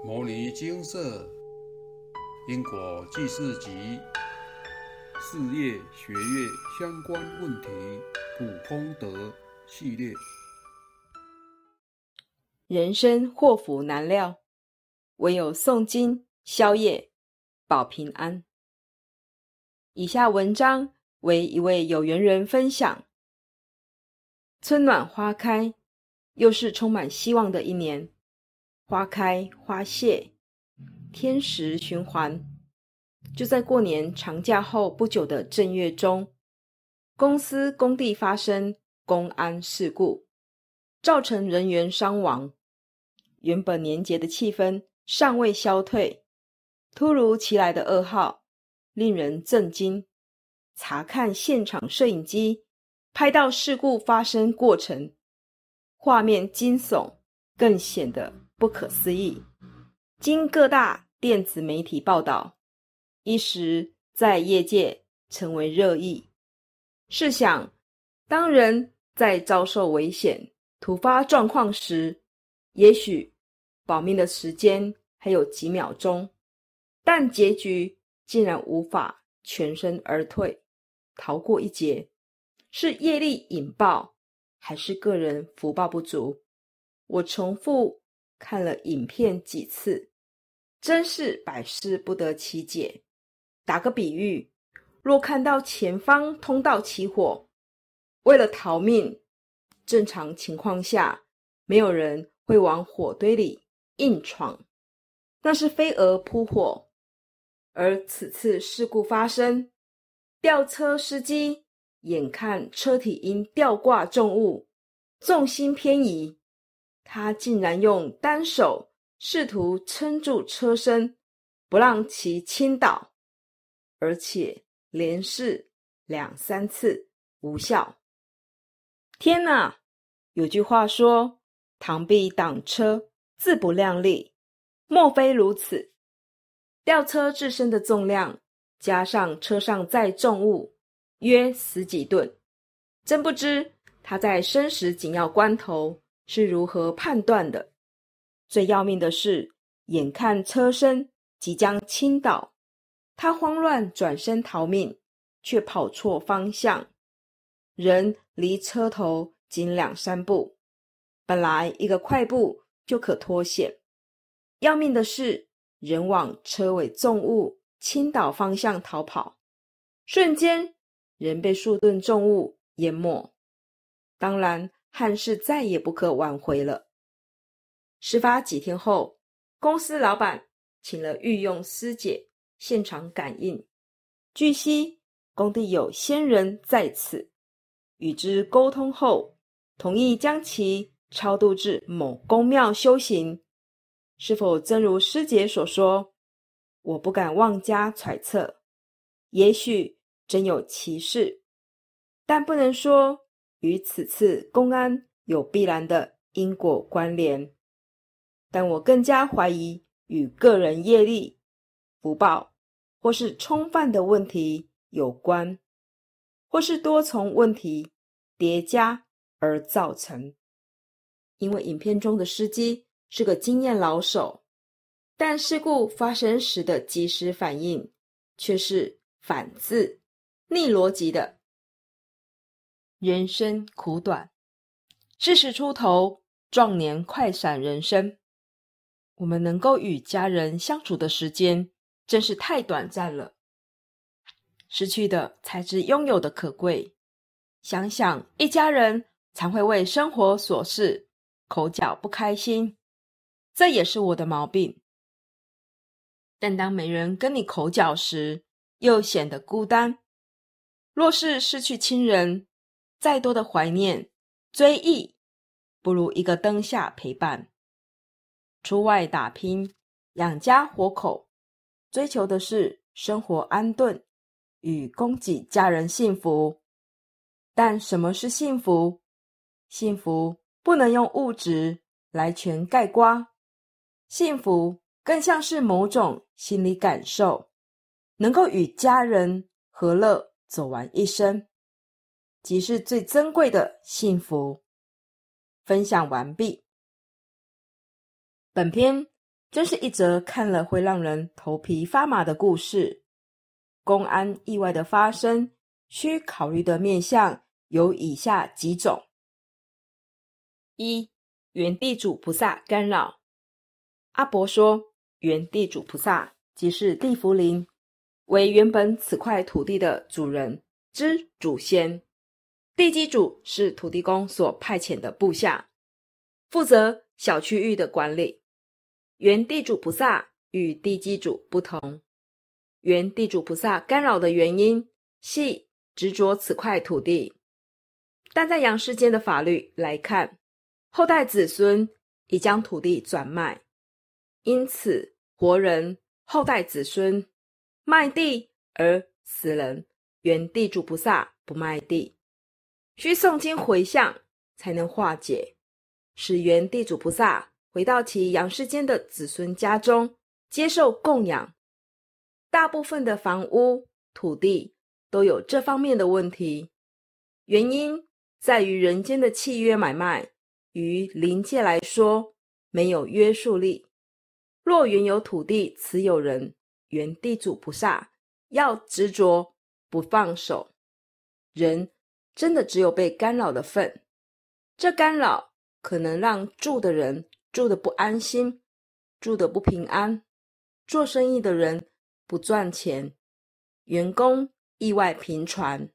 《摩尼金色因果记事集》事业学业相关问题普通德系列。人生祸福难料，唯有诵经消业保平安。以下文章为一位有缘人分享：春暖花开，又是充满希望的一年。花开花谢，天时循环。就在过年长假后不久的正月中，公司工地发生公安事故，造成人员伤亡。原本年节的气氛尚未消退，突如其来的噩耗令人震惊。查看现场摄影机，拍到事故发生过程，画面惊悚，更显得。不可思议！经各大电子媒体报道，一时在业界成为热议。试想，当人在遭受危险、突发状况时，也许保命的时间还有几秒钟，但结局竟然无法全身而退，逃过一劫，是业力引爆，还是个人福报不足？我重复。看了影片几次，真是百思不得其解。打个比喻，若看到前方通道起火，为了逃命，正常情况下没有人会往火堆里硬闯，那是飞蛾扑火。而此次事故发生，吊车司机眼看车体因吊挂重物，重心偏移。他竟然用单手试图撑住车身，不让其倾倒，而且连试两三次无效。天哪！有句话说：“螳臂挡车，自不量力。”莫非如此？吊车自身的重量加上车上载重物约十几吨，真不知他在生死紧要关头。是如何判断的？最要命的是，眼看车身即将倾倒，他慌乱转身逃命，却跑错方向，人离车头仅两三步。本来一个快步就可脱险，要命的是，人往车尾重物倾倒方向逃跑，瞬间人被数吨重物淹没。当然。憾事再也不可挽回了。事发几天后，公司老板请了御用师姐现场感应。据悉，工地有仙人在此，与之沟通后，同意将其超度至某宫庙修行。是否真如师姐所说？我不敢妄加揣测。也许真有其事，但不能说。与此次公安有必然的因果关联，但我更加怀疑与个人业力、福报或是冲犯的问题有关，或是多重问题叠加而造成。因为影片中的司机是个经验老手，但事故发生时的及时反应却是反自逆逻辑的。人生苦短，四十出头，壮年快闪人生。我们能够与家人相处的时间真是太短暂了，失去的才知拥有的可贵。想想一家人常会为生活琐事口角不开心，这也是我的毛病。但当没人跟你口角时，又显得孤单。若是失去亲人，再多的怀念、追忆，不如一个灯下陪伴。出外打拼，养家活口，追求的是生活安顿与供给家人幸福。但什么是幸福？幸福不能用物质来全盖瓜，幸福更像是某种心理感受，能够与家人和乐走完一生。即是最珍贵的幸福。分享完毕。本篇真是一则看了会让人头皮发麻的故事。公安意外的发生，需考虑的面向有以下几种：一、原地主菩萨干扰。阿伯说，原地主菩萨即是地福灵，为原本此块土地的主人之祖先。地基主是土地公所派遣的部下，负责小区域的管理。原地主菩萨与地基主不同，原地主菩萨干扰的原因系执着此块土地，但在阳世间的法律来看，后代子孙已将土地转卖，因此活人后代子孙卖地，而死人原地主菩萨不卖地，需诵经回向才能化解，使原地主菩萨。回到其阳世间的子孙家中，接受供养。大部分的房屋、土地都有这方面的问题，原因在于人间的契约买卖，于灵界来说没有约束力。若原有土地持有人原地主菩萨要执着不放手，人真的只有被干扰的份。这干扰可能让住的人。住的不安心，住的不平安，做生意的人不赚钱，员工意外频传。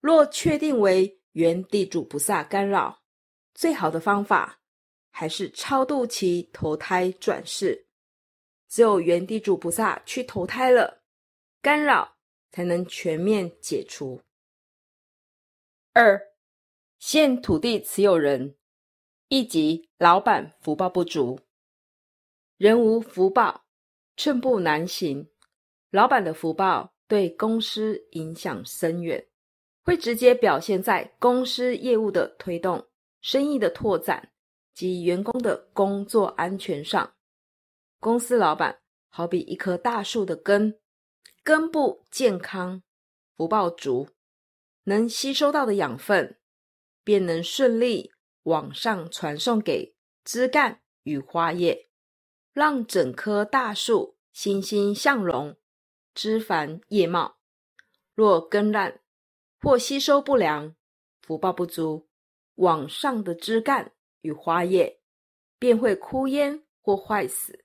若确定为原地主菩萨干扰，最好的方法还是超度其投胎转世。只有原地主菩萨去投胎了，干扰才能全面解除。二，现土地持有人。一级老板福报不足，人无福报，寸步难行。老板的福报对公司影响深远，会直接表现在公司业务的推动、生意的拓展及员工的工作安全上。公司老板好比一棵大树的根，根部健康，福报足，能吸收到的养分，便能顺利。往上传送给枝干与花叶，让整棵大树欣欣向荣，枝繁叶茂。若根烂或吸收不良，福报不足，往上的枝干与花叶便会枯焉或坏死。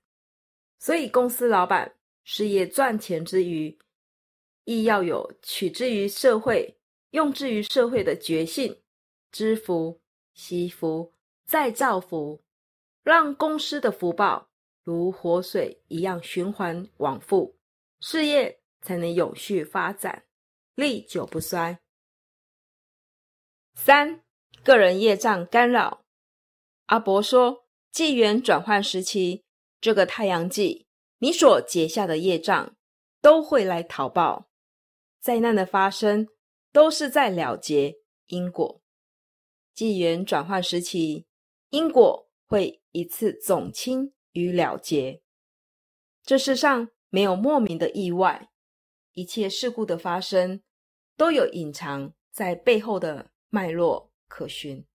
所以，公司老板事业赚钱之余，亦要有取之于社会、用之于社会的决心、知福。惜福再造福，让公司的福报如活水一样循环往复，事业才能永续发展，历久不衰。三个人业障干扰，阿伯说，纪元转换时期，这个太阳纪，你所结下的业障都会来讨报，灾难的发生都是在了结因果。纪元转换时期，因果会一次总清与了结。这世上没有莫名的意外，一切事故的发生都有隐藏在背后的脉络可循。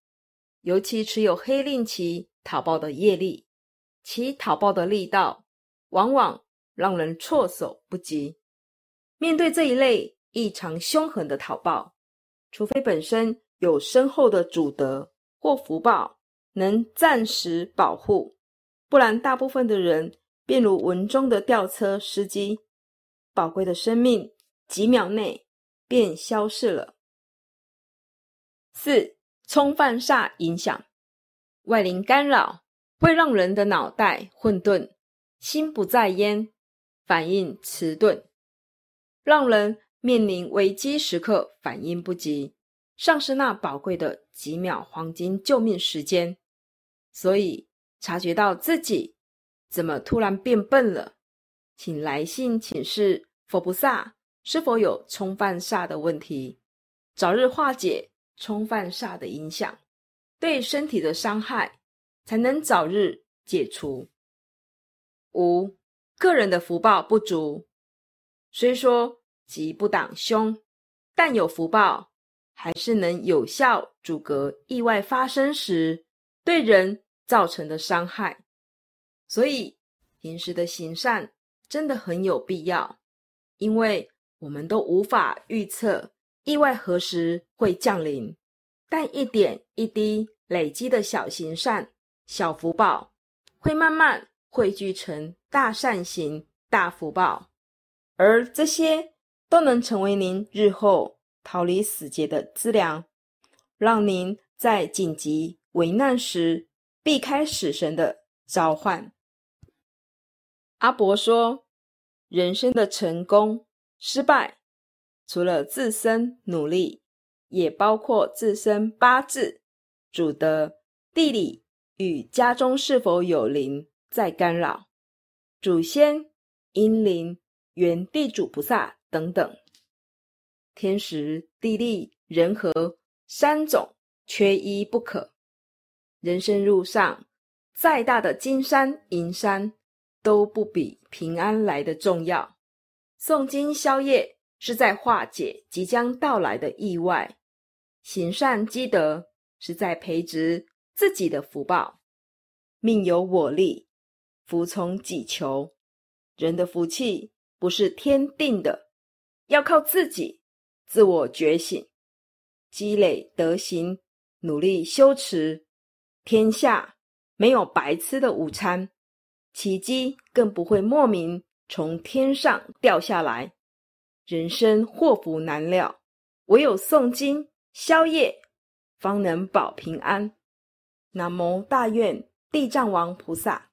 尤其持有黑令旗讨报的业力，其讨报的力道往往让人措手不及。面对这一类异常凶狠的讨报，除非本身。有深厚的祖德或福报，能暂时保护，不然大部分的人便如文中的吊车司机，宝贵的生命几秒内便消逝了。四冲犯煞影响，外灵干扰会让人的脑袋混沌，心不在焉，反应迟钝，让人面临危机时刻反应不及。丧失那宝贵的几秒黄金救命时间，所以察觉到自己怎么突然变笨了，请来信请示佛菩萨是否有冲犯煞的问题，早日化解冲犯煞的影响，对身体的伤害才能早日解除。五个人的福报不足，虽说及不挡凶，但有福报。还是能有效阻隔意外发生时对人造成的伤害，所以平时的行善真的很有必要，因为我们都无法预测意外何时会降临，但一点一滴累积的小行善、小福报，会慢慢汇聚成大善行、大福报，而这些都能成为您日后逃离死劫的资粮，让您在紧急危难时避开死神的召唤。阿伯说：“人生的成功、失败，除了自身努力，也包括自身八字、主的地理与家中是否有灵在干扰，祖先、阴灵、原地主菩萨等等，天时、地利、人和三种缺一不可。人生路上，再大的金山银山。”都不比平安来的重要。诵经消业是在化解即将到来的意外，行善积德是在培植自己的福报。命由我立，福从己求。人的福气不是天定的，要靠自己自我觉醒、积累德行、努力修持。天下没有白吃的午餐。奇迹更不会莫名从天上掉下来。人生祸福难料，唯有诵经消业，方能保平安。南无大愿地藏王菩萨。